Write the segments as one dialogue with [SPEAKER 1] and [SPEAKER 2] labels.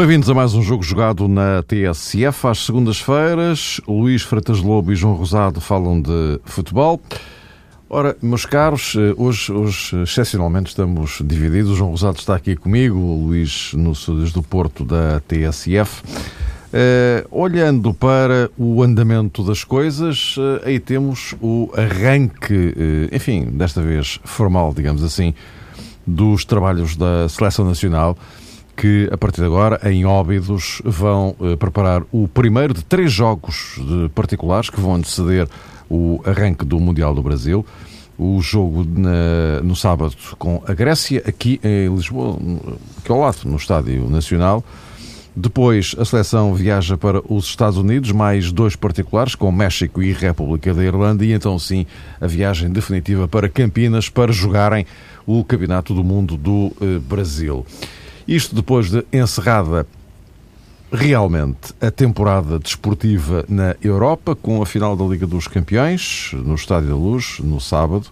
[SPEAKER 1] Bem-vindos a mais um jogo jogado na TSF. Às segundas-feiras, Luís Freitas Lobo e João Rosado falam de futebol. Ora, meus caros, eh, hoje, hoje excepcionalmente estamos divididos. O João Rosado está aqui comigo, o Luís no Estúdios do Porto da TSF. Uh, eh, olhando para o andamento das coisas, uh, aí temos o arranque, uh, enfim, desta vez formal, digamos assim, dos trabalhos da Seleção Nacional que, a partir de agora, em Óbidos, vão uh, preparar o primeiro de três jogos de particulares que vão anteceder o arranque do Mundial do Brasil. O jogo na, no sábado com a Grécia, aqui em Lisboa, aqui ao lado, no Estádio Nacional. Depois, a seleção viaja para os Estados Unidos, mais dois particulares, com México e República da Irlanda, e então sim a viagem definitiva para Campinas para jogarem o Campeonato do Mundo do eh, Brasil. Isto depois de encerrada realmente a temporada desportiva na Europa, com a final da Liga dos Campeões, no Estádio da Luz, no sábado,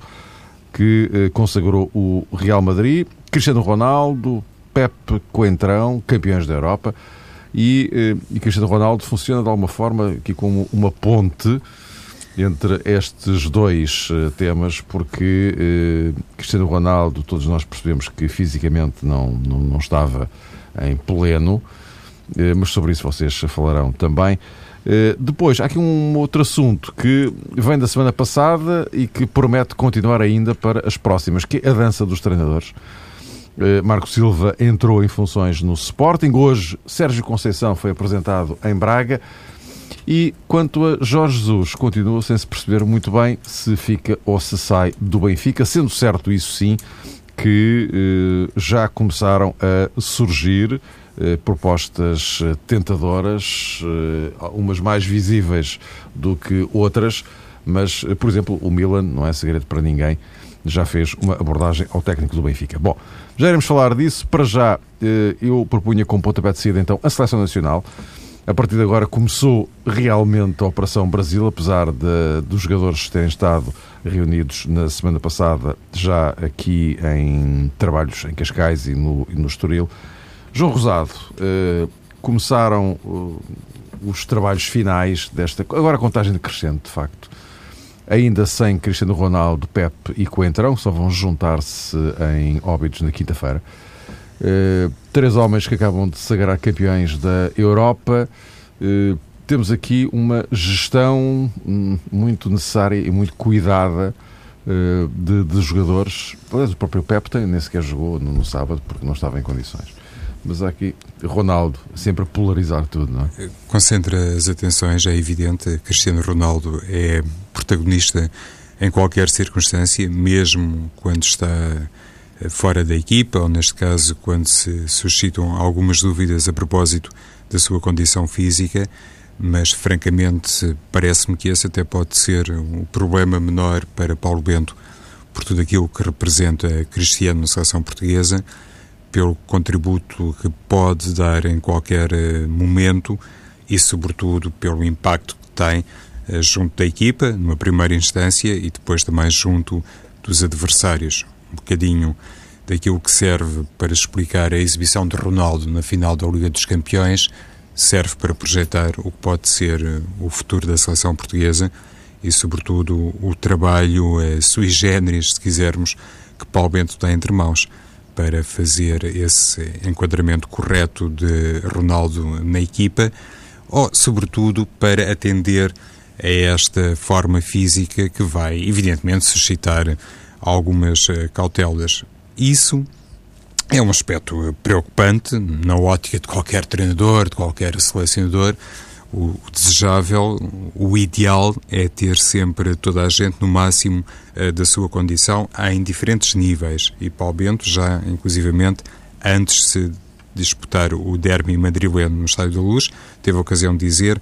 [SPEAKER 1] que eh, consagrou o Real Madrid, Cristiano Ronaldo, Pepe Coentrão, campeões da Europa, e, eh, e Cristiano Ronaldo funciona de alguma forma aqui como uma ponte entre estes dois uh, temas, porque uh, Cristiano Ronaldo, todos nós percebemos que fisicamente não, não, não estava em pleno, uh, mas sobre isso vocês falarão também. depois, há aqui um outro assunto que vem da semana passada e que promete continuar ainda para as próximas, que é a dança dos treinadores. Marco Silva entrou em funções no Sporting. Hoje, Sérgio Conceição foi apresentado em Braga. E quanto a Jorge Jesus, continua sem se perceber muito bem se fica ou se sai do Benfica, sendo certo isso sim que eh, já começaram a surgir eh, propostas eh, tentadoras, eh, umas mais visíveis do que outras, mas, eh, por exemplo, o Milan, não é segredo para ninguém, já fez uma abordagem ao técnico do Benfica. Bom, já iremos falar disso. Para já, eh, eu propunha como pontapé de saída, então, a Seleção Nacional. A partir de agora começou realmente a Operação Brasil, apesar de, dos jogadores terem estado reunidos na semana passada, já aqui em trabalhos em Cascais e no, e no Estoril. João Rosado, eh, começaram eh, os trabalhos finais desta. Agora a contagem decrescente, de facto. Ainda sem Cristiano Ronaldo, Pepe e Coentrão, só vão juntar-se em óbitos na quinta-feira. Uh, três homens que acabam de sagrar campeões da Europa. Uh, temos aqui uma gestão hum, muito necessária e muito cuidada uh, de, de, jogadores. O próprio tem, nem sequer jogou no, no, sábado porque não estava em condições. Mas há aqui Ronaldo, sempre a polarizar tudo, não é?
[SPEAKER 2] Concentra as atenções, é evidente. Cristiano Ronaldo é protagonista em qualquer circunstância, mesmo quando está fora da equipa, ou neste caso, quando se suscitam algumas dúvidas a propósito da sua condição física, mas francamente parece-me que esse até pode ser um problema menor para Paulo Bento, por tudo aquilo que representa Cristiano na seleção portuguesa, pelo contributo que pode dar em qualquer eh, momento e, sobretudo, pelo impacto que tem eh, junto da equipa, numa primeira instância, e depois também junto dos adversários um bocadinho daquilo que serve para explicar a exibição de Ronaldo na final da Liga dos Campeões, serve para projetar o que pode ser eh, o futuro da seleção portuguesa e, sobretudo, o trabalho eh, sui generis, se quisermos, que Paulo Bento tem entre mãos para fazer esse enquadramento correto de Ronaldo na equipa, ou, sobretudo, para atender a esta forma física que vai, evidentemente, suscitar algumas eh, cautelas. Isso é um aspecto preocupante na ótica de qualquer treinador, de qualquer selecionador. O desejável, o ideal é ter sempre toda a gente no máximo uh, da sua condição em diferentes níveis. E Paulo Bento já, inclusivamente, antes de se disputar o derby madrileno no Estádio da Luz, teve a ocasião de dizer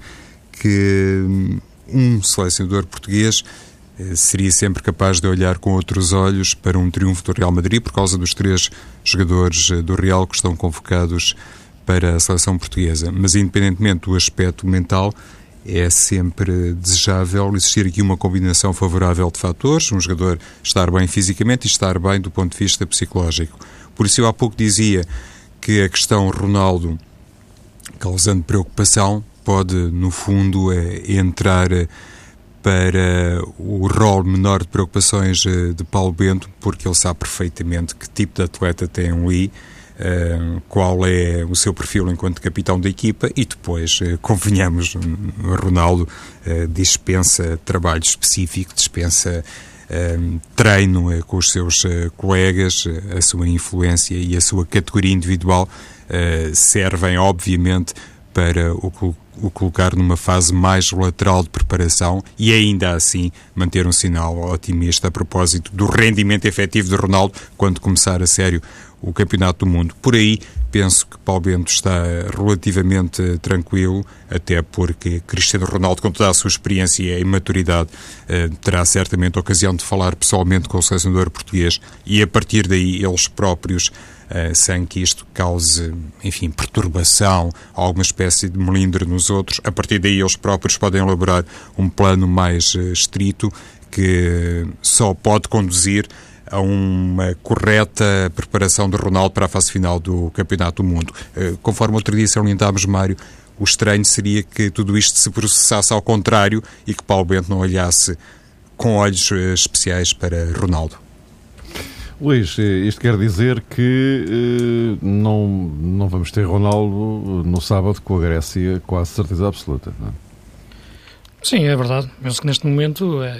[SPEAKER 2] que hum, um selecionador português eh, seria sempre capaz de olhar com outros olhos para um triunfo do Real Madrid por causa dos três jogadores eh, do Real que estão convocados para a seleção portuguesa. Mas, independentemente do aspecto mental, é sempre desejável existir aqui uma combinação favorável de fatores, um jogador estar bem fisicamente e estar bem do ponto de vista psicológico. Por isso, eu há pouco dizia que a questão Ronaldo causando preocupação, pode, no fundo, entrar para o rol menor de preocupações de Paulo Bento, porque ele sabe perfeitamente que tipo de atleta tem ali, Uh, qual é o seu perfil enquanto capitão da equipa e depois, uh, convenhamos, Ronaldo dispensa trabalho específico, dispensa treino com os seus colegas, a sua influência e a sua categoria individual servem, obviamente, para o, o colocar numa fase mais lateral de preparação e ainda assim manter um sinal otimista a propósito do rendimento efetivo de Ronaldo quando começar a sério o Campeonato do Mundo. Por aí, penso que Paulo Bento está relativamente tranquilo, até porque Cristiano Ronaldo, com toda a sua experiência e maturidade, eh, terá certamente a ocasião de falar pessoalmente com o selecionador português e, a partir daí, eles próprios sem que isto cause, enfim, perturbação, alguma espécie de melindre nos outros. A partir daí, eles próprios podem elaborar um plano mais uh, estrito que só pode conduzir a uma correta preparação de Ronaldo para a fase final do Campeonato do Mundo. Eh, conforme outro dia salientámos, Mário, o estranho seria que tudo isto se processasse ao contrário e que Paulo Bento não olhasse com olhos eh, especiais para Ronaldo.
[SPEAKER 1] Luís, eh, isto quer dizer que não, não vamos ter Ronaldo no sábado com a Grécia, quase certeza absoluta. Não é?
[SPEAKER 3] Sim, é verdade. Penso que neste momento é,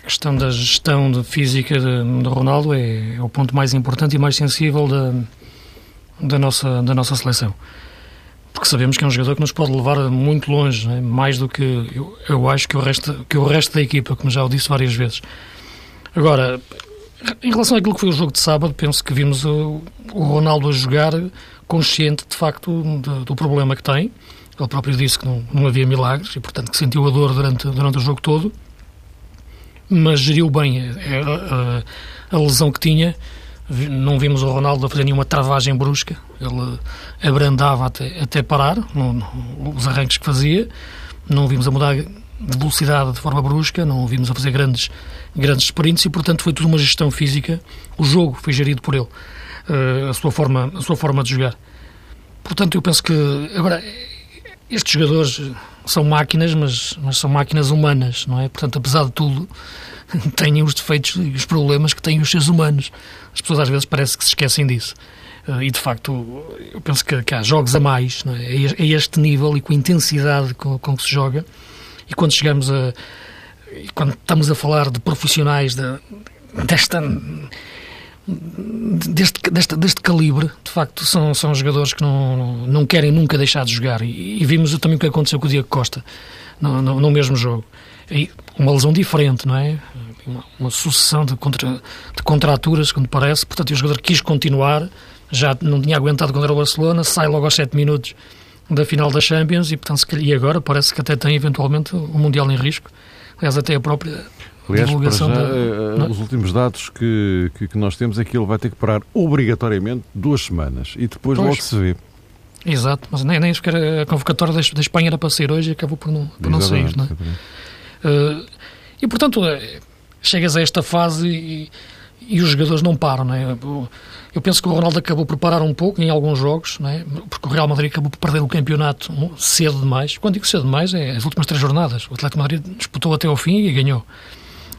[SPEAKER 3] a questão da gestão de física de, de Ronaldo é, é, o ponto mais importante e mais sensível da, da, nossa, da nossa seleção. Porque sabemos que é um jogador que nos pode levar muito longe, é? mais do que eu, eu acho que o, resto, que o resto da equipa, como já o disse várias vezes. Agora, em relação àquilo que foi o jogo de sábado, penso que vimos o, Ronaldo a jogar consciente, de facto, de, do problema que tem. Ele próprio disse que não, não havia milagres e, portanto, que sentiu a dor durante, durante o jogo todo mas geriu bem a, a, a, lesão que tinha. Não vimos o Ronaldo a fazer nenhuma travagem brusca, ele abrandava até, até parar no, no, os arranques que fazia. Não vimos a mudar de velocidade de forma brusca, não vimos a fazer grandes, grandes sprints e, portanto, foi tudo uma gestão física. O jogo foi gerido por ele, eh, a sua forma, a sua forma de jogar. Portanto, eu penso que agora estes jogadores são máquinas, mas, mas são máquinas humanas, não é? Portanto, apesar de tudo, têm os defeitos e os problemas que têm os seres humanos. As pessoas às vezes parece que se esquecem disso. Uh, e de facto, eu penso que, que há jogos a mais, não é? a este nível e com a intensidade com, com que se joga. E quando chegamos a. Quando estamos a falar de profissionais de, desta deste, deste, deste calibre, de facto, são, são jogadores que não, não, querem nunca deixar de jogar. E, e, vimos também o que aconteceu com o Diego Costa no, no, no mesmo jogo. E uma lesão diferente, não é? Uma, uma sucessão de, contra, de contraturas, quando parece. Portanto, o jogador quis continuar, já não tinha aguentado contra o Barcelona, sai logo aos 7 minutos da final da Champions e, portanto, e agora parece que até tem eventualmente o Mundial em risco. Aliás, até a própria
[SPEAKER 1] Aliás, para já, da... Eh, os últimos dados que, que, que, nós temos é que ele vai ter que parar obrigatoriamente duas semanas e depois pois. logo se vê.
[SPEAKER 3] Exato, mas nem, nem sequer a convocatória da, da Espanha era para sair hoje e acabou por não, por não sair. Não é? uh, e portanto, eh, chegas a esta fase e, e os jogadores não param. Não é? Eu penso que o Ronaldo acabou por parar um pouco em alguns jogos, não é? porque o Real Madrid acabou por perder o campeonato cedo demais. Quando digo cedo demais, é as últimas três jornadas. O Atlético Madrid disputou até ao fim e ganhou.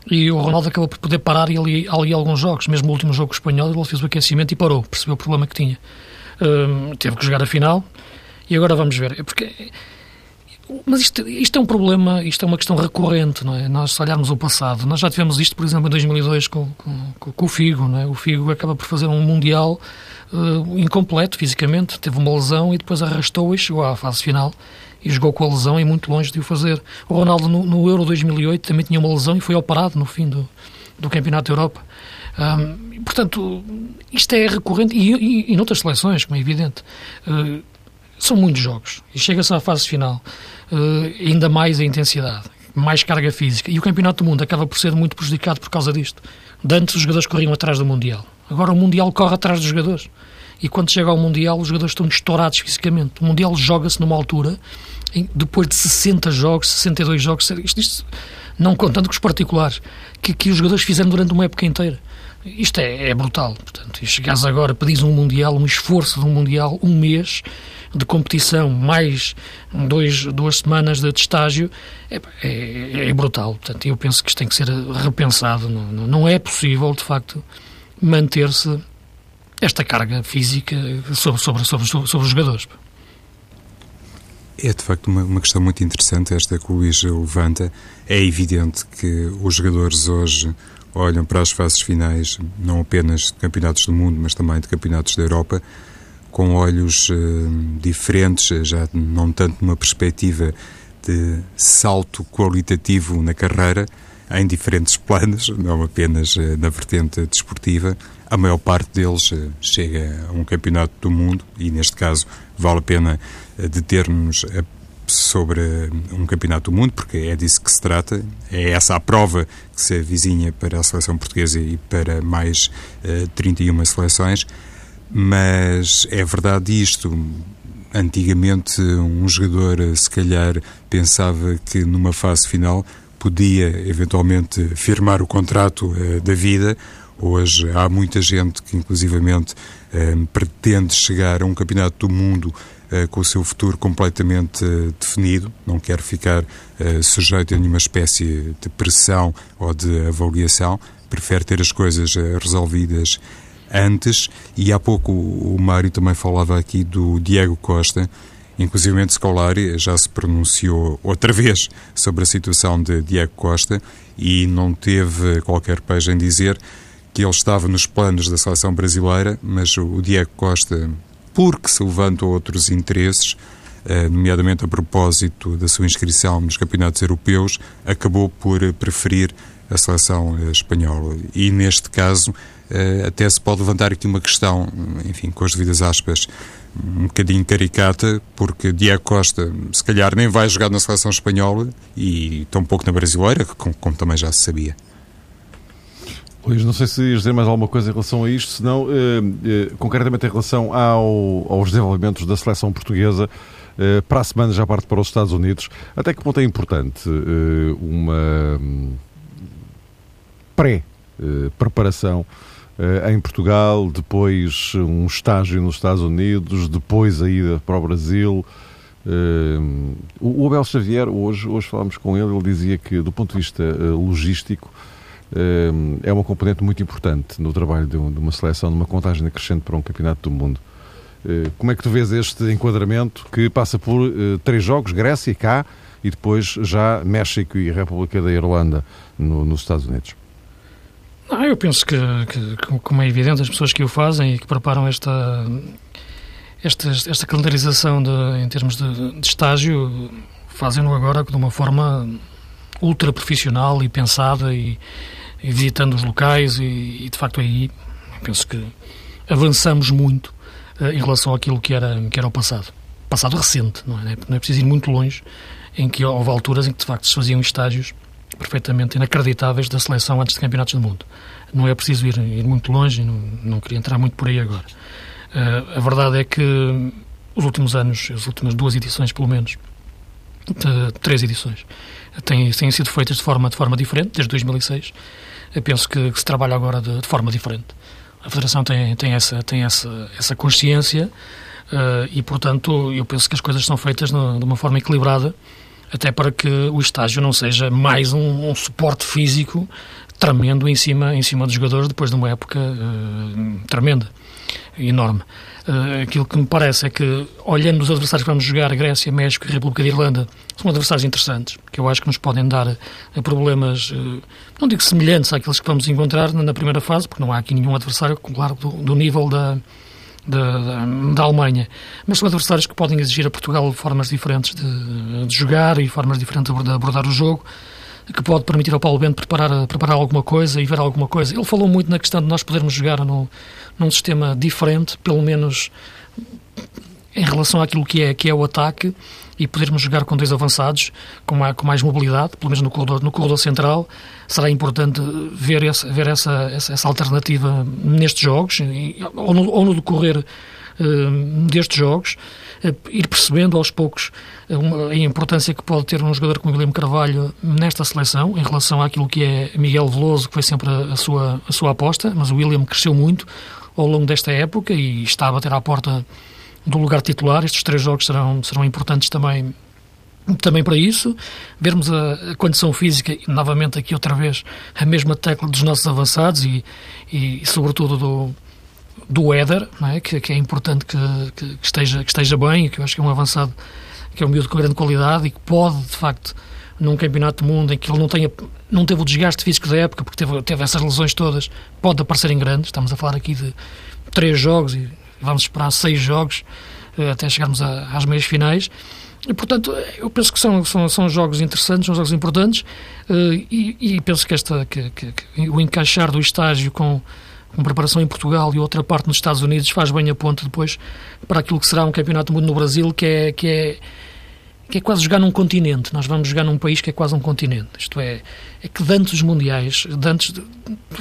[SPEAKER 3] E o Ronaldo acabou por poder parar ali, ali alguns jogos. Mesmo o último jogo espanhol, ele fez o aquecimento e parou, percebeu o problema que tinha. Um, teve que jogar a final e agora vamos ver. É porque, mas isto, isto é um problema, isto é uma questão recorrente, não é? Nós, se olharmos o passado, nós já tivemos isto, por exemplo, em 2002 com, com, com o Figo, não é? O Figo acaba por fazer um Mundial uh, incompleto fisicamente, teve uma lesão e depois arrastou e chegou à fase final e jogou com a lesão e muito longe de o fazer. O Ronaldo no, no Euro 2008 também tinha uma lesão e foi operado no fim do, do Campeonato da Europa. Um, portanto, isto é recorrente e, e, e noutras seleções, como é evidente. Uh, são muitos jogos e chega-se à fase final, ainda mais a intensidade, mais carga física. E o Campeonato do Mundo acaba por ser muito prejudicado por causa disto. De antes os jogadores corriam atrás do Mundial. Agora o Mundial corre atrás dos jogadores e quando chega ao Mundial os jogadores estão estourados fisicamente. O Mundial joga-se numa altura, depois de 60 jogos, 62 jogos, isto, isto não contando com os particulares, que, que os jogadores fizeram durante uma época inteira. Isto é, é brutal. Portanto, e chegares agora, pedis um Mundial, um esforço de um Mundial, um mês de competição, mais dois, duas semanas de, estágio, é, é, é, brutal. Portanto, eu penso que isto tem que ser repensado. Não, não é possível, de facto, manter-se esta carga física sobre, sobre, sobre, sobre os jogadores.
[SPEAKER 2] É de facto uma, uma, questão muito interessante esta que o Luís levanta. É evidente que os jogadores hoje olham para as fases finais, não apenas de campeonatos do mundo, mas também de campeonatos da Europa, com olhos uh, diferentes, já não tanto numa perspectiva de salto qualitativo na carreira, em diferentes planos, não apenas uh, na vertente desportiva. A maior parte deles uh, chega a um campeonato do mundo e, neste caso, vale a pena deter-nos sobre um campeonato do mundo, porque é disso que se trata, é essa a prova que se avizinha para a seleção portuguesa e para mais uh, 31 seleções, mas é verdade isto. Antigamente, um jogador, se calhar, pensava que numa fase final podia eventualmente firmar o contrato uh, da vida. Hoje há muita gente que, inclusivamente, uh, pretende chegar a um campeonato do mundo com o seu futuro completamente definido, não quer ficar sujeito a nenhuma espécie de pressão ou de avaliação, prefere ter as coisas resolvidas antes, e há pouco o Mário também falava aqui do Diego Costa, inclusive Scolari já se pronunciou outra vez sobre a situação de Diego Costa e não teve qualquer peixe em dizer que ele estava nos planos da seleção brasileira, mas o Diego Costa, porque se levantam outros interesses, eh, nomeadamente a propósito da sua inscrição nos campeonatos europeus, acabou por preferir a seleção eh, espanhola. E neste caso, eh, até se pode levantar aqui uma questão, enfim, com as devidas aspas, um bocadinho caricata, porque Diego Costa, se calhar, nem vai jogar na seleção espanhola e tão pouco na brasileira, como, como também já se sabia.
[SPEAKER 1] Luís, não sei se ias dizer mais alguma coisa em relação a isto, senão, eh, eh, concretamente em relação ao, aos desenvolvimentos da seleção portuguesa, eh, para a semana já parte para os Estados Unidos. Até que ponto é importante eh, uma hum, pré-preparação? Eh, eh, em Portugal, depois um estágio nos Estados Unidos, depois a ida para o Brasil. O Abel Xavier, hoje, hoje falámos com ele, ele dizia que, do ponto de vista logístico, é uma componente muito importante no trabalho de, uma seleção, numa contagem crescente para um campeonato do mundo. como é que tu vês este enquadramento que passa por três jogos, Grécia, cá, e depois já México e República da Irlanda no, nos Estados Unidos?
[SPEAKER 3] Ah, eu penso que, que, como é evidente, as pessoas que o fazem e que preparam esta, esta, esta calendarização de, em termos de, de estágio fazem-no agora de uma forma ultra profissional e pensada e, visitando os locais e, e, de facto aí penso que avançamos muito uh, em relação àquilo que era, que era o passado. Passado recente, não é? Não é preciso ir muito longe, em que houve alturas em que de facto se faziam estágios perfeitamente inacreditáveis da seleção antes de campeonatos do mundo. Não é preciso ir, ir muito longe, não, não queria entrar muito por aí agora. Uh, a verdade é que os últimos anos, as últimas duas edições pelo menos, de, três edições, têm, têm sido feitas de forma, de forma diferente, desde 2006. Eu penso que, que se trabalha agora de, de, forma diferente. A Federação tem, tem, essa, tem essa, essa consciência uh, e, portanto, eu penso que as coisas são feitas no, de uma forma equilibrada até para que o estágio não seja mais um, um suporte físico tremendo em cima, em cima dos jogadores depois de uma época uh, tremenda, enorme. Uh, aquilo que me parece é que, olhando os adversários que vamos jogar, Grécia, México e República de Irlanda, são adversários interessantes, que eu acho que nos podem dar uh, problemas, não digo semelhantes àqueles que vamos encontrar na primeira fase, porque não há aqui nenhum adversário, claro, do, do nível da, da, da, Alemanha. Mas são adversários que podem exigir a Portugal formas diferentes de, de jogar e formas diferentes de abordar o jogo, que pode permitir ao Paulo Bento preparar, preparar alguma coisa e ver alguma coisa. Ele falou muito na questão de nós podermos jogar no, num sistema diferente, pelo menos em relação àquilo que é, que é o ataque, e podermos jogar com dois avançados, com, mais, com mais mobilidade, pelo menos no corredor, no corredor central, será importante ver essa, ver essa, essa, essa alternativa nestes jogos, ou no, ou no decorrer uh, destes jogos. Ir percebendo aos poucos a importância que pode ter um jogador como Guilherme Carvalho nesta seleção, em relação àquilo que é Miguel Veloso, que foi sempre a sua, a sua aposta, mas o William cresceu muito ao longo desta época e está a bater à porta do lugar titular. Estes três jogos serão, serão importantes também também para isso, vermos a, condição física novamente aqui outra vez a mesma tecla dos nossos avançados e, e sobretudo do, do Éder, é? que, que, é importante que, que, esteja, que esteja bem, que eu acho que é um avançado, que é um miúdo com grande qualidade e que pode, de facto, num campeonato do mundo em que ele não, tenha, não teve o desgaste físico da época, porque teve, teve essas lesões todas, pode aparecer em grandes. Estamos a falar aqui de três jogos e vamos esperar seis jogos eh, até chegarmos a, às meias finais. E, portanto, eu penso que são, são, são jogos interessantes, são jogos importantes uh, e, e, penso que, esta, que, que, que, o encaixar do estágio com, com preparação em Portugal e outra parte nos Estados Unidos faz bem a ponte depois para aquilo que será um campeonato do mundo no Brasil, que é, que é, que é quase jogar num continente. Nós vamos jogar num país que é quase um continente. Isto é, é que antes dos Mundiais, antes, tu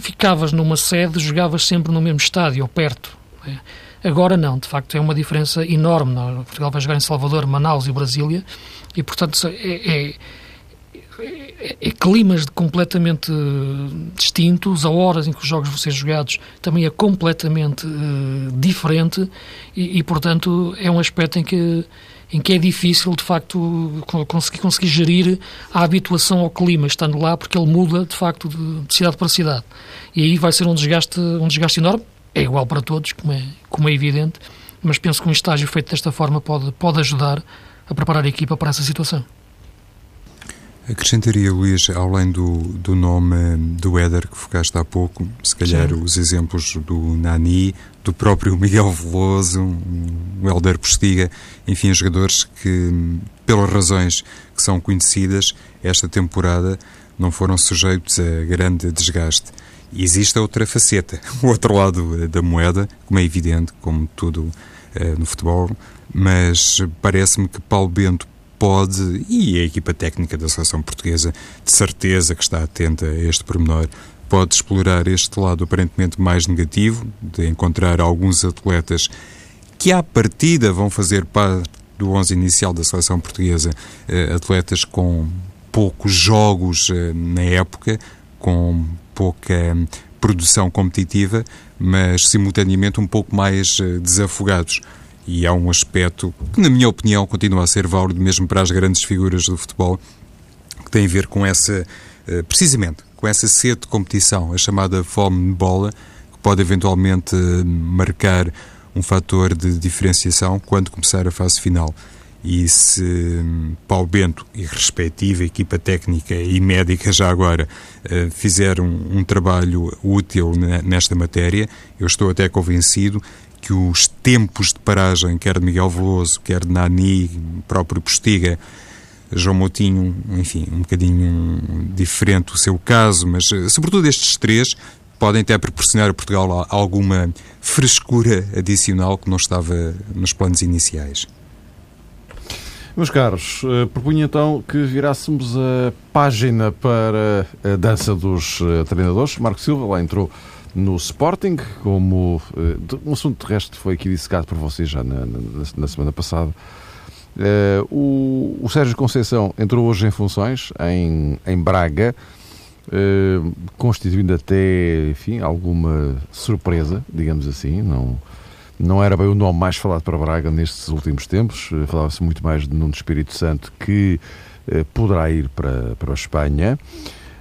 [SPEAKER 3] ficavas numa sede, jogavas sempre no mesmo estádio, ou perto. É? Agora não, de facto é uma diferença enorme. Portugal vai jogar em Salvador, Manaus e Brasília e, portanto, é, é, é, é climas completamente distintos, a horas em que os jogos vão ser jogados também é completamente uh, diferente e, e, portanto, é um aspecto em que em que é difícil, de facto, conseguir, conseguir gerir a habituação ao clima, estando lá, porque ele muda, de facto, de, de cidade para cidade. E aí vai ser um desgaste, um desgaste enorme, é igual para todos, como é, como é evidente, mas penso que um estágio feito desta forma pode, pode ajudar a preparar a equipa para essa situação.
[SPEAKER 2] Acrescentaria, Luís, além do, do nome do Éder que focaste há pouco, se calhar Sim. os exemplos do Nani, do próprio Miguel Veloso, o Helder Postiga, enfim, jogadores que, pelas razões que são conhecidas, esta temporada não foram sujeitos a grande desgaste. E existe a outra faceta, o outro lado da moeda, como é evidente, como tudo eh, no futebol, mas parece-me que Paulo Bento pode, e a equipa técnica da seleção portuguesa, de certeza que está atenta a este pormenor, pode explorar este lado aparentemente mais negativo, de encontrar alguns atletas que à partida vão fazer parte do 11 inicial da seleção portuguesa, eh, atletas com poucos jogos eh, na época, com pouca hum, produção competitiva, mas simultaneamente um pouco mais eh, desafogados. E há um aspecto que, na minha opinião, continua a ser válido mesmo para as grandes figuras do futebol, que tem a ver com essa, eh, precisamente, com essa sede de competição, a chamada fome de bola, que pode eventualmente hum, marcar um fator de diferenciação quando começar a fase final. E se hum, Paulo Bento e respectiva equipa técnica e médica já agora uh, fizer um, um, trabalho útil nesta matéria, eu estou até convencido que os tempos de paragem, quer de Miguel Veloso, quer de Nani, próprio Postiga, João Moutinho, enfim, um bocadinho diferente o seu caso, mas uh, sobretudo estes três podem até proporcionar a Portugal alguma frescura adicional que não estava nos planos iniciais.
[SPEAKER 1] Meus caros, uh, propunha então que virássemos a página para a dança dos uh, treinadores. Marco Silva lá entrou no Sporting, como uh, um assunto terrestre foi aqui dissecado por vocês já na, na, na semana passada. Uh, o, o, Sérgio Conceição entrou hoje em funções em, em Braga, uh, constituindo até, enfim, alguma surpresa, digamos assim. Não, não era bem o nome mais falado para Braga nestes últimos tempos. Eh, falava-se muito mais de Nuno Espírito Santo, que eh, poderá ir para, para a Espanha.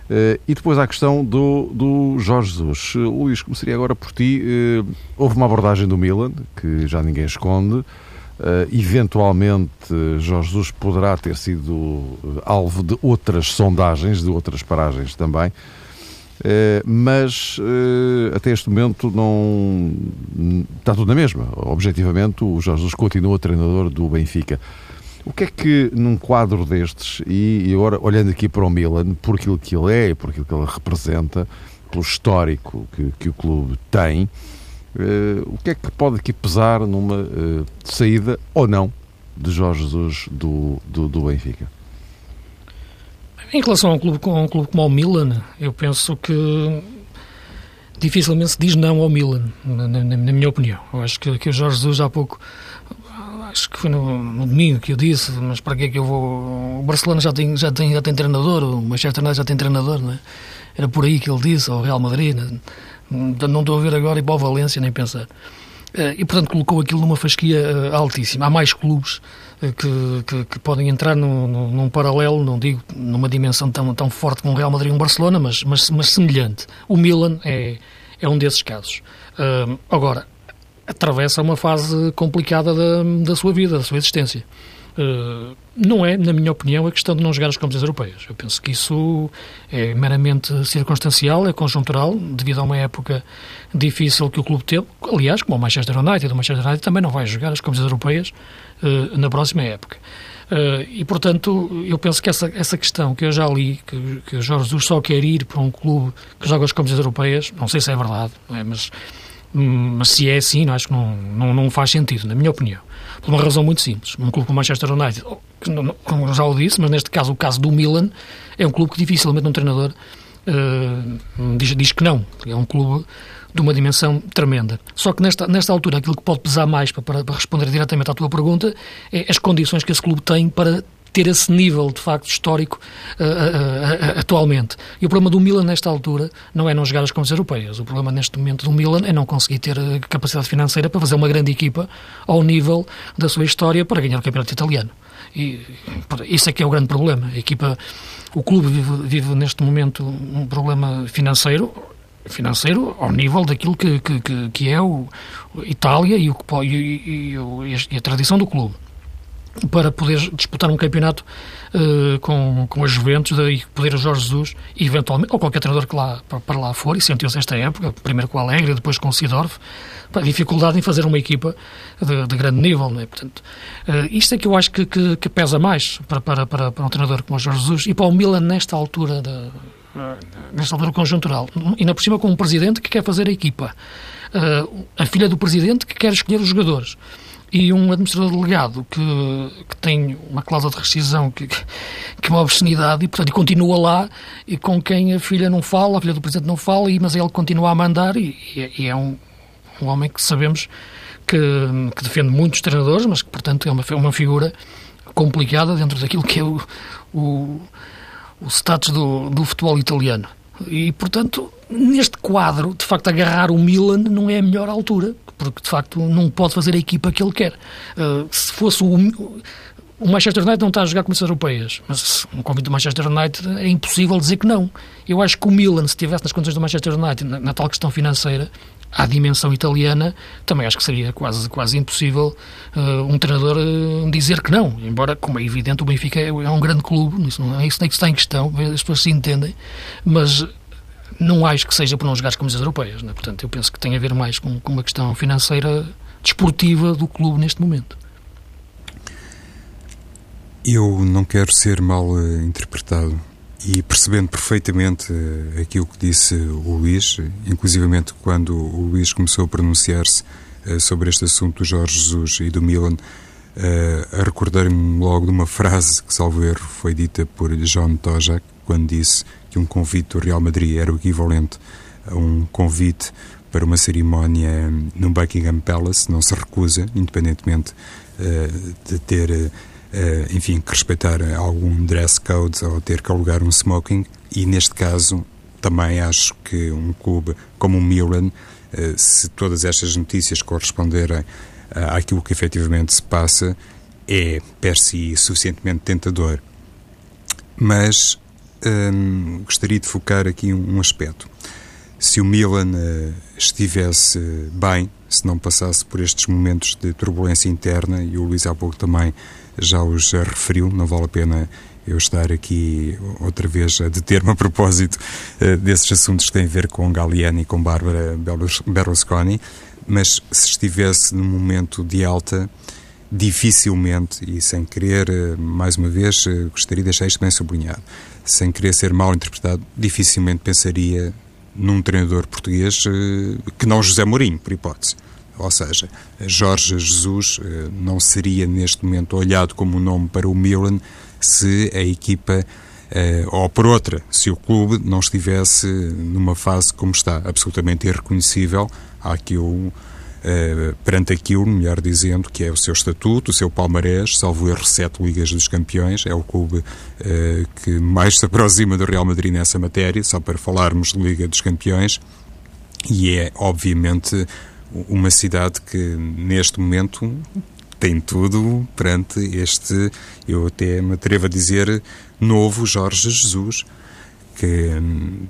[SPEAKER 1] Uh, e depois há a questão do, do Jorge Jesus. Uh, Luís, começaria agora por ti. Uh, houve uma abordagem do Milan, que já ninguém esconde. eventualmente, Jorge Jesus poderá ter sido alvo de outras sondagens, de outras paragens também. Eh, mas eh, até este momento não está tudo na mesma. Objetivamente, o Jorge Jesus continua treinador do Benfica. O que é que, num quadro destes, e agora olhando aqui para o Milan, por aquilo que ele é, por aquilo que ele representa, pelo histórico que, que o clube tem, uh, o que é que pode aqui pesar numa uh, saída ou não de Jorge Jesus do, do, do Benfica?
[SPEAKER 3] Em relação a um clube, a um clube como o Milan, eu penso que dificilmente se diz não ao Milan, na, na, na minha opinião. Eu acho que, que o Jorge Jesus há pouco acho que foi no, no, domingo que eu disse, mas para que é que eu vou. O Barcelona já tem, já tem, já tem treinador, o Manchester United já tem treinador, não é? Era por aí que ele disse, ao Real Madrid. Não, não estou a ver agora ir para o Valência, nem pensar. Eh, e, portanto, colocou aquilo numa fasquia eh, altíssima. Há mais clubes eh, que, que, que podem entrar no, no, num paralelo, não digo numa dimensão tão, tão forte como o Real Madrid e o Barcelona, mas, mas, mas semelhante. O Milan é, é um desses casos. Agora, atravessa uma fase complicada da, da sua vida, da sua existência. Uh, não é, na minha opinião, a questão de não jogar as competições europeias. Eu penso que isso é meramente circunstancial, é conjuntural, devido a uma época difícil que o clube teve. Aliás, como o Manchester United, o Manchester United também não vai jogar as competições europeias uh, na próxima época. Uh, e, portanto, eu penso que essa, essa questão que eu já li, que, que o Jorge Jesus só quer ir para um clube que joga as competições europeias, não sei se é verdade, é? mas mas se é assim, acho que não, não, não faz sentido, na minha opinião. Por uma razão muito simples. Um clube como o Manchester United, como já o disse, mas neste caso o caso do Milan, é um clube que dificilmente um treinador uh, diz, diz que não. É um clube de uma dimensão tremenda. Só que nesta, nesta altura aquilo que pode pesar mais para, para responder diretamente à tua pergunta é as condições que esse clube tem para ter esse nível, de facto, histórico uh, uh, uh, atualmente. E o problema do Milan, nesta altura, não é não jogar as competições europeias. O problema, neste momento, do Milan é não conseguir ter eh, capacidade financeira para fazer uma grande equipa ao nível da sua história para ganhar o campeonato italiano. E isso é que é o grande problema. A equipa, o clube vive, vive neste momento um problema financeiro financeiro ao nível daquilo que, que, que é o Itália e, o, e, e, e a tradição do clube para poder disputar um campeonato uh, com, com a Juventus e poder o Jorge Jesus, eventualmente, ou qualquer treinador que lá, para lá for, e sentiu-se esta época, primeiro com o Alegre, depois com o Sidorf, dificuldade em fazer uma equipa de, de grande nível. Né? Portanto, uh, isto é que eu acho que, que, que, pesa mais para, para, para, para um treinador como o Jorge Jesus e para o Milan nesta altura da, nesta altura conjuntural, e na por cima com um presidente que quer fazer a equipa, uh, a filha do presidente que quer escolher os jogadores e um administrador delegado que, que tem uma cláusula de rescisão que, que é uma obscenidade e, portanto, continua lá e com quem a filha não fala, a filha do Presidente não fala, e, mas ele continua a mandar e, e é um, um homem que sabemos que, que, defende muitos treinadores, mas que, portanto, é uma, uma figura complicada dentro daquilo que é o, o, o status do, do futebol italiano. E, portanto, neste quadro, de facto, agarrar o Milan não é a melhor altura, porque de facto não pode fazer a equipa que ele quer. Uh, se fosse o, o Manchester United não está a jogar com as europeias, mas um convite do Manchester United é impossível dizer que não. Eu acho que o Milan, se estivesse nas condições do Manchester United, na, na, tal questão financeira, à dimensão italiana, também acho que seria quase, quase impossível uh, um treinador uh, dizer que não. Embora, como é evidente, o Benfica é, é um grande clube, isso não é isso nem que está em questão, as pessoas se entendem, mas não acho que seja por não jogar as camisas europeias. Né? Portanto, eu penso que tem a ver mais com, com uma questão financeira desportiva do clube neste momento.
[SPEAKER 2] Eu não quero ser mal uh, interpretado e percebendo perfeitamente uh, aquilo que disse o Luís, inclusivamente quando o Luís começou a pronunciar-se uh, sobre este assunto do Jorge Jesus e do Milan, a recordar-me logo de uma frase que, salvo erro, foi dita por John Tojak, quando disse que um convite do Real Madrid era o equivalente a um convite para uma cerimónia no Buckingham Palace, não se recusa, independentemente de ter, enfim, que respeitar algum dress code ou ter que alugar um smoking, e neste caso também acho que um clube como o Milan, uh, se todas estas notícias corresponderem àquilo que efetivamente se passa, é per si suficientemente tentador. Mas hum, gostaria de focar aqui um, um aspecto. Se o Milan uh, estivesse bem, se não passasse por estes momentos de turbulência interna, e o Luís há pouco também já os referiu, não vale a pena eu estar aqui outra vez a deter-me a propósito uh, desses assuntos que têm a ver com Galliani e com Bárbara Berlusconi, mas se estivesse num momento de alta, dificilmente, e sem querer, eh, mais uma vez, gostaria de deixar isto bem sublinhado, sem querer ser mal interpretado, dificilmente pensaria num treinador português eh, que não José Mourinho, por hipótese. Ou seja, Jorge Jesus eh, não seria neste momento olhado como um nome para o Milan se a equipa, eh, ou por outra, se o clube não estivesse numa fase como está, absolutamente irreconhecível. Aqui o, uh, perante aquilo, melhor dizendo, que é o seu estatuto, o seu palmarés, salvo erro sete Ligas dos Campeões, é o clube que mais se aproxima do Real Madrid nessa matéria, só para falarmos de Liga dos Campeões, e é, obviamente, uma cidade que, neste momento, tem tudo perante este, eu até me atrevo a dizer, novo Jorge Jesus, que hum,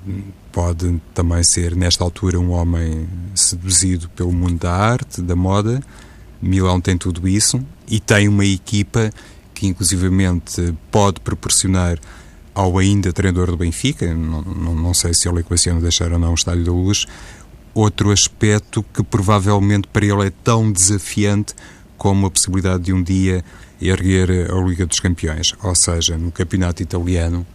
[SPEAKER 2] pode também ser, nesta altura, um homem seduzido pelo mundo da arte, da moda. Milão tem tudo isso e tem uma equipa que, inclusivamente, pode proporcionar ao ainda treinador do Benfica, não, não, não sei se ele equaciona deixar ou não o Estádio da Luz, outro aspecto que provavelmente para ele é tão desafiante como a possibilidade de um dia erguer a Liga dos Campeões. Ou seja, no campeonato italiano,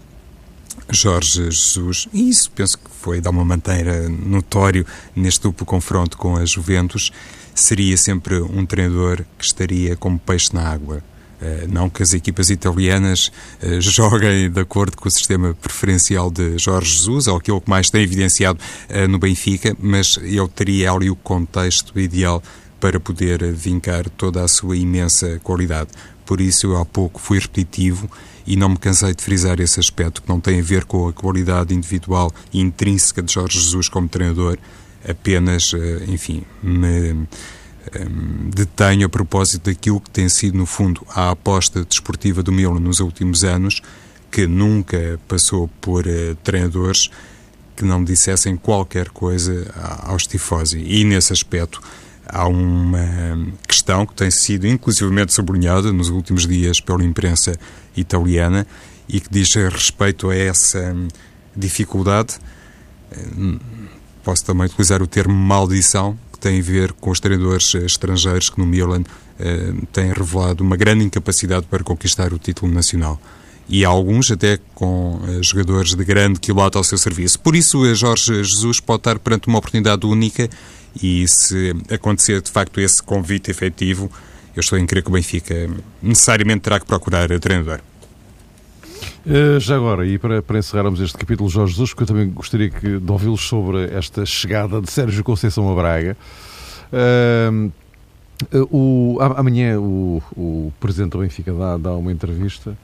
[SPEAKER 2] Jorge Jesus, e isso penso que foi de uma maneira notório neste duplo confronto com a Juventus, seria sempre um treinador que estaria como peixe na água. Uh, não que as equipas italianas uh, joguem de acordo com o sistema preferencial de Jorge Jesus, ou aquilo que mais tem evidenciado uh, no Benfica, mas ele teria ali o contexto ideal para poder vincar toda a sua imensa qualidade. Por isso, eu há pouco fui repetitivo e não me cansei de frisar esse aspecto que não tem a ver com a qualidade individual e intrínseca de Jorge Jesus como treinador, apenas, eh, enfim, me eh, detenho a propósito daquilo que tem sido, no fundo, a aposta desportiva do Milan nos últimos anos, que nunca passou por uh, treinadores que não dissessem qualquer coisa aos tifosi. E, nesse aspecto, há uma questão que tem sido inclusivamente sublinhada nos últimos dias pela imprensa italiana e que diz respeito a essa dificuldade. Posso também utilizar o termo maldição, tem a ver com os treinadores estrangeiros que no Milan eh, têm revelado uma grande incapacidade para conquistar o título nacional e alguns até com uh, jogadores de grande quilate ao seu serviço. Por isso, uh, Jorge Jesus pode estar perante uma oportunidade única e se acontecer de facto esse convite efetivo, eu estou em crer que o Benfica necessariamente terá que procurar treinador.
[SPEAKER 1] Uh, já agora, e para, para encerrarmos este capítulo, Jorge Jesus, que eu também gostaria que, de ouvi-los sobre esta chegada de Sérgio Conceição a Braga. Uh, o, amanhã o, o presidente do Benfica dá, dá uma entrevista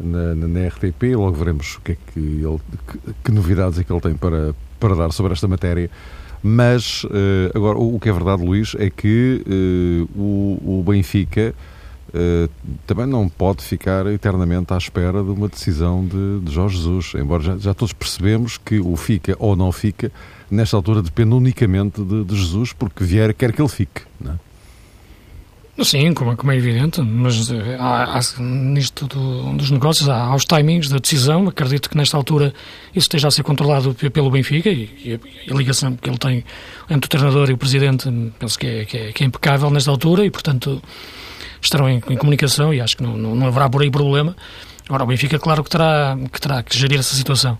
[SPEAKER 1] na, na, na, RTP, logo veremos o que é que ele, que, que, novidades é que ele tem para, para dar sobre esta matéria. Mas, uh, agora, o, o, que é verdade, Luís, é que o, o, Benfica uh, também não pode ficar eternamente à espera de uma decisão de, de Jorge Jesus, embora já, já, todos percebemos que o fica ou não fica, nesta altura depende unicamente de, de Jesus, porque vier quer que ele fique, não é?
[SPEAKER 3] Sim, como, como é evidente, mas eh, há, há, nisto do, dos negócios há, há, os timings da decisão. Acredito que nesta altura isso esteja a ser controlado pelo Benfica e, e, a, ligação que ele tem entre o treinador e o presidente penso que é, que é, que é impecável nesta altura e, portanto, estarão em, em comunicação e acho que não, não, não haverá por aí problema. Agora, o Benfica, claro que terá que, terá que gerir essa situação.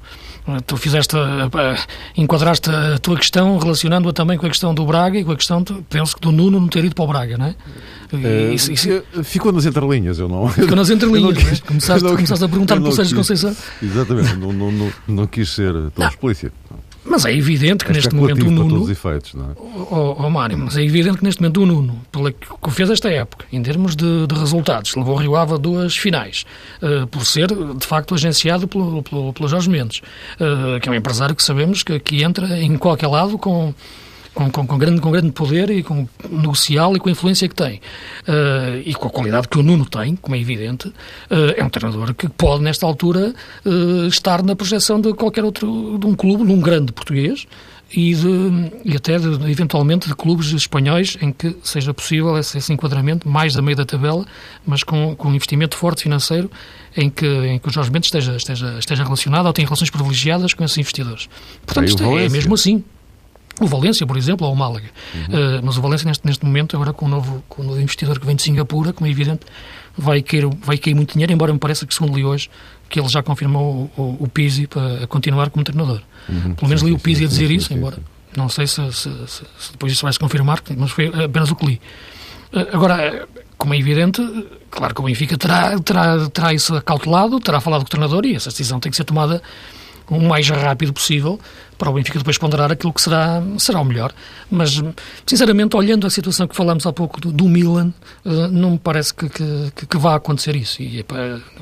[SPEAKER 3] Tu fizeste, enquadraste a tua questão relacionando-a também com a questão do Braga e com a questão, de, penso que do Nuno não ter ido para o Braga, não é?
[SPEAKER 1] Uh, isso, isso... Ficou nas entrelinhas, eu não.
[SPEAKER 3] Ficou nas entrelinhas, quis, começaste, não, começaste a perguntar para o Sérgio Conceição.
[SPEAKER 1] Exatamente, não, não, não, não quis ser tão explícito.
[SPEAKER 3] Mas é evidente que Acho neste momento o Nuno.
[SPEAKER 1] Todos os efeitos, não é?
[SPEAKER 3] Oh, oh, Mário, mas é evidente que neste momento o Nuno, pela que fez esta época, em termos de, de resultados, levou o Rio Ave a duas finais, uh, por ser de facto agenciado pelo, pelo, pelo Jorge Mendes, uh, que é um empresário que sabemos que, que entra em qualquer lado com com, com, com, grande, com grande poder e com negocial e com a influência que tem. Uh, e com a qualidade que o Nuno tem, como é evidente, uh, é um treinador que pode, nesta altura, uh, estar na projeção de qualquer outro, de um clube, num grande português, e, de, e até, de, eventualmente, de clubes espanhóis em que seja possível esse, esse enquadramento, mais a meio da tabela, mas com, com um investimento forte financeiro em que, em que o Jorge Mendes esteja, esteja, esteja relacionado ou tem relações privilegiadas com esses investidores. Portanto, isto é, é mesmo assim. O Valência, por exemplo, ou o Málaga. Uhum. Uh, mas o Valência, neste, neste momento, agora com o, novo, com o novo investidor que vem de Singapura, como é evidente, vai cair, vai cair muito dinheiro, embora me pareça que, segundo li hoje, que ele já confirmou o, o, Pizzi para continuar como treinador. Uhum. Pelo menos li o Pizzi a dizer sim, isso, sim, embora não sei se, se, se, se, depois isso vai se confirmar, mas foi apenas o que li. Uh, agora, como é evidente, claro que o Benfica terá, terá, terá isso acautelado, terá falado com o treinador e essa decisão tem que ser tomada o mais rápido possível para o Benfica depois ponderar aquilo que será, será o melhor. Mas, sinceramente, olhando a situação que falamos há pouco do, do Milan, uh, não me parece que, que, que, vá acontecer isso e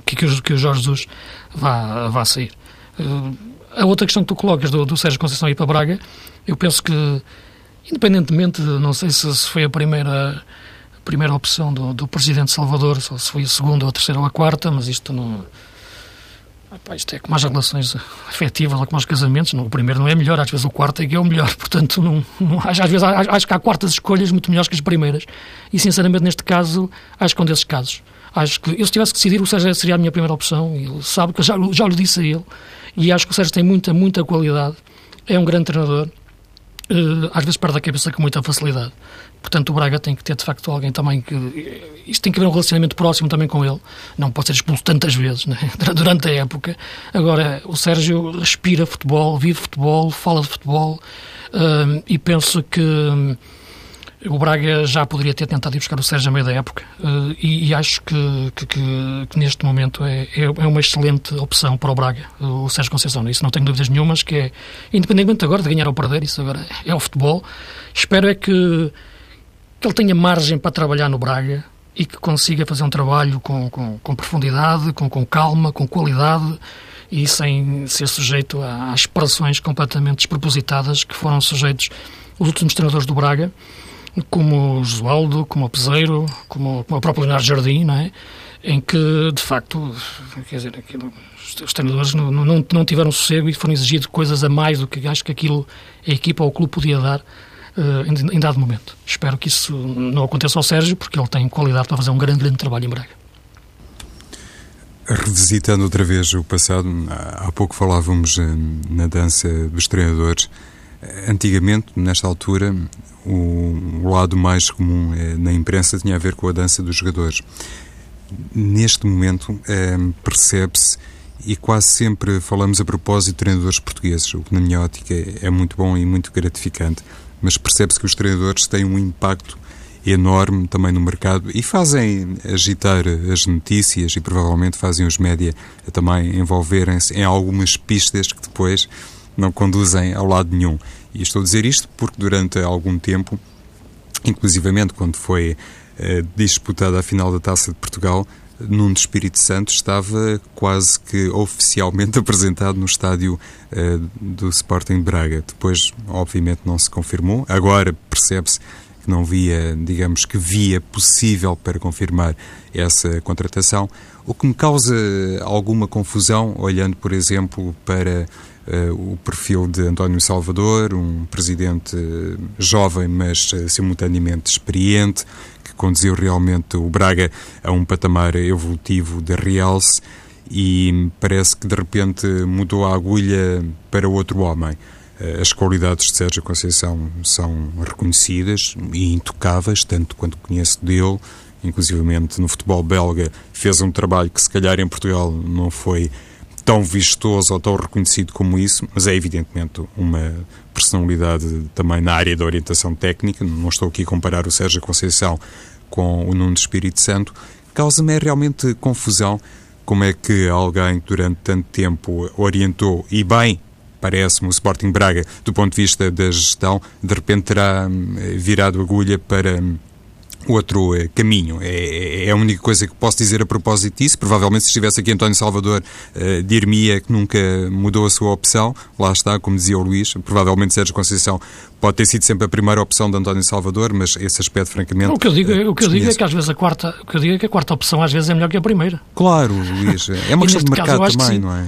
[SPEAKER 3] que, que, o, que o Jorge Jesus vá, vá sair. Uh, a outra questão que tu colocas do, do Sérgio Conceição ir para Braga, eu penso que, independentemente, não sei se, se foi a primeira primeira opção do, do presidente Salvador, se foi a segunda, ou a terceira ou a quarta, mas isto não. Isto é como as relações afetivas como os casamentos. O primeiro não é melhor, às vezes o quarto é que é o melhor. Portanto, não, não, às, vezes acho que há quartas escolhas muito melhores que as primeiras. E, sinceramente, neste caso, acho que é um desses casos. Acho que eu, se tivesse que decidir, o Sérgio seria a minha primeira opção. Ele sabe que eu já, já lhe disse a ele. E acho que o Sérgio tem muita, muita qualidade. É um grande treinador. Uh, às vezes perde a cabeça com muita facilidade. Portanto, o Braga tem que ter, de facto, alguém também que... Isto tem que haver um relacionamento próximo também com ele. Não pode ser expulso tantas vezes né? durante a época. Agora, o Sérgio respira futebol, vive futebol, fala de futebol uh, e penso que hum, o Braga já poderia ter tentado ir buscar o Sérgio a meio da época uh, e, e, acho que, que, que, que, neste momento é, é, é, uma excelente opção para o Braga, o Sérgio Conceição. Isso não tenho dúvidas nenhumas, que é, independentemente agora de ganhar ou perder, isso agora é o futebol. Espero é que que ele tenha margem para trabalhar no Braga e que consiga fazer um trabalho com, com, com profundidade, com, com, calma, com qualidade e sem ser sujeito às expressões completamente despropositadas que foram sujeitos os últimos treinadores do Braga, como o Josualdo, como o Peseiro, como, como o próprio Leonardo Jardim, não é? em que, de facto, quer dizer, aquilo, os treinadores não, não, não tiveram sossego e foram exigidos coisas a mais do que acho que aquilo a equipa ou o clube podia dar uh, em dado momento. Espero que isso não aconteça ao Sérgio, porque ele tem qualidade para fazer um grande, grande trabalho em Braga.
[SPEAKER 2] Revisitando outra vez o passado, há pouco falávamos eh, na dança dos treinadores. Antigamente, nesta altura, o lado mais comum eh, na imprensa tinha a ver com a dança dos jogadores. Neste momento, percebe-se e quase sempre falamos a propósito de treinadores portugueses, o que na minha ótica é muito bom e muito gratificante mas percebe-se que os treinadores têm um impacto enorme também no mercado e fazem agitar as notícias e provavelmente fazem os média também envolverem-se em algumas pistas que depois não conduzem ao lado nenhum. E estou a dizer isto porque durante algum tempo, inclusivamente quando foi eh, disputada a final da Taça de Portugal, Nuno Espírito Santo estava quase que oficialmente apresentado no estádio uh, do Sporting Braga. Depois, obviamente, não se confirmou. Agora percebe-se que não via, digamos que via possível para confirmar essa contratação, o que me causa alguma confusão, olhando, por exemplo, para uh, o perfil de António Salvador, um presidente jovem, mas uh, simultaneamente experiente, conduziu realmente o Braga a um patamar evolutivo de realce e parece que de repente mudou a agulha para outro homem. Eh, as qualidades de Sérgio Conceição são reconhecidas e intocáveis, tanto quanto conheço dele, inclusivamente no futebol belga, fez um trabalho que se calhar em Portugal não foi tão vistoso ou tão reconhecido como isso, mas é evidentemente uma personalidade também na área da orientação técnica. Não estou aqui a comparar o Sérgio Conceição com o Nuno Espírito Santo. Causa-me realmente confusão como é que alguém durante tanto tempo orientou e bem parece-me, o Sporting Braga, do ponto de vista da gestão, de repente terá hum, virado agulha para hum, outro eh, caminho. É, é, a única coisa que posso dizer a propósito disso. Provavelmente, se estivesse aqui António Salvador, uh, dir-me-ia que nunca mudou a sua opção. Lá está, como dizia o Luís. Provavelmente Sérgio Conceição pode ter sido sempre a primeira opção de António Salvador, mas esse aspecto, francamente.
[SPEAKER 3] O que eu digo, uh, o que eu digo é que às vezes a quarta, o que eu digo é que a quarta opção às vezes é melhor que a primeira.
[SPEAKER 2] Claro, Luís. É uma questão de mercado também, não é?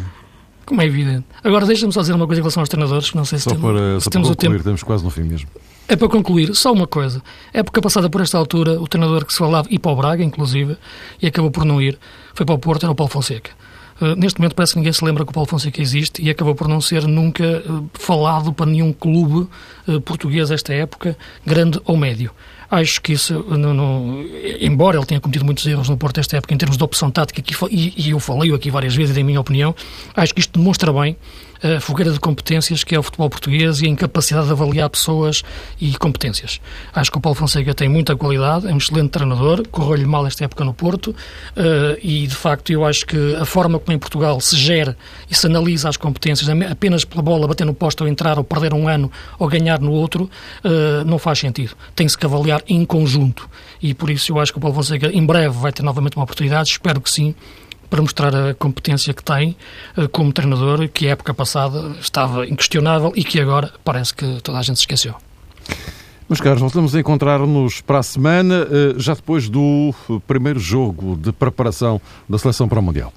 [SPEAKER 3] Como é evidente. Agora, deixa-me só dizer uma coisa em relação aos treinadores, que não sei se,
[SPEAKER 1] só
[SPEAKER 3] temos,
[SPEAKER 1] para,
[SPEAKER 3] se
[SPEAKER 1] só
[SPEAKER 3] temos
[SPEAKER 1] para
[SPEAKER 3] o tempo.
[SPEAKER 1] Estamos quase no fim mesmo.
[SPEAKER 3] É para concluir, só uma coisa. Época passada, por esta altura, o treinador que se falava, e para o Braga, inclusive, e acabou por não ir, foi para o Porto, era o Paulo Fonseca. Uh, neste momento parece que ninguém se lembra que o Paulo Fonseca existe e acabou por não ser nunca uh, falado para nenhum clube uh, português esta época, grande ou médio. Acho que isso, no, no, embora ele tenha cometido muitos erros no Porto esta época em termos de opção tática, e, e eu falei aqui várias vezes, em minha opinião, acho que isto demonstra bem a fogueira de competências que é o futebol português e a incapacidade de avaliar pessoas e competências. Acho que o Paulo Fonseca tem muita qualidade, é um excelente treinador, correu-lhe mal esta época no Porto e, de facto, eu acho que a forma como em Portugal se gera e se analisa as competências apenas pela bola bater no posto ou entrar ou perder um ano ou ganhar no outro, não faz sentido. Tem-se que avaliar em conjunto e por isso eu acho que o Paulo Fonseca em breve vai ter novamente uma oportunidade, espero que sim, para mostrar a competência que tem eh, como treinador, que a época passada estava inquestionável e que agora parece que toda a gente se esqueceu.
[SPEAKER 1] Meus caros, voltamos a encontrar-nos para a semana, eh, já depois do primeiro jogo de preparação da seleção para o Mundial.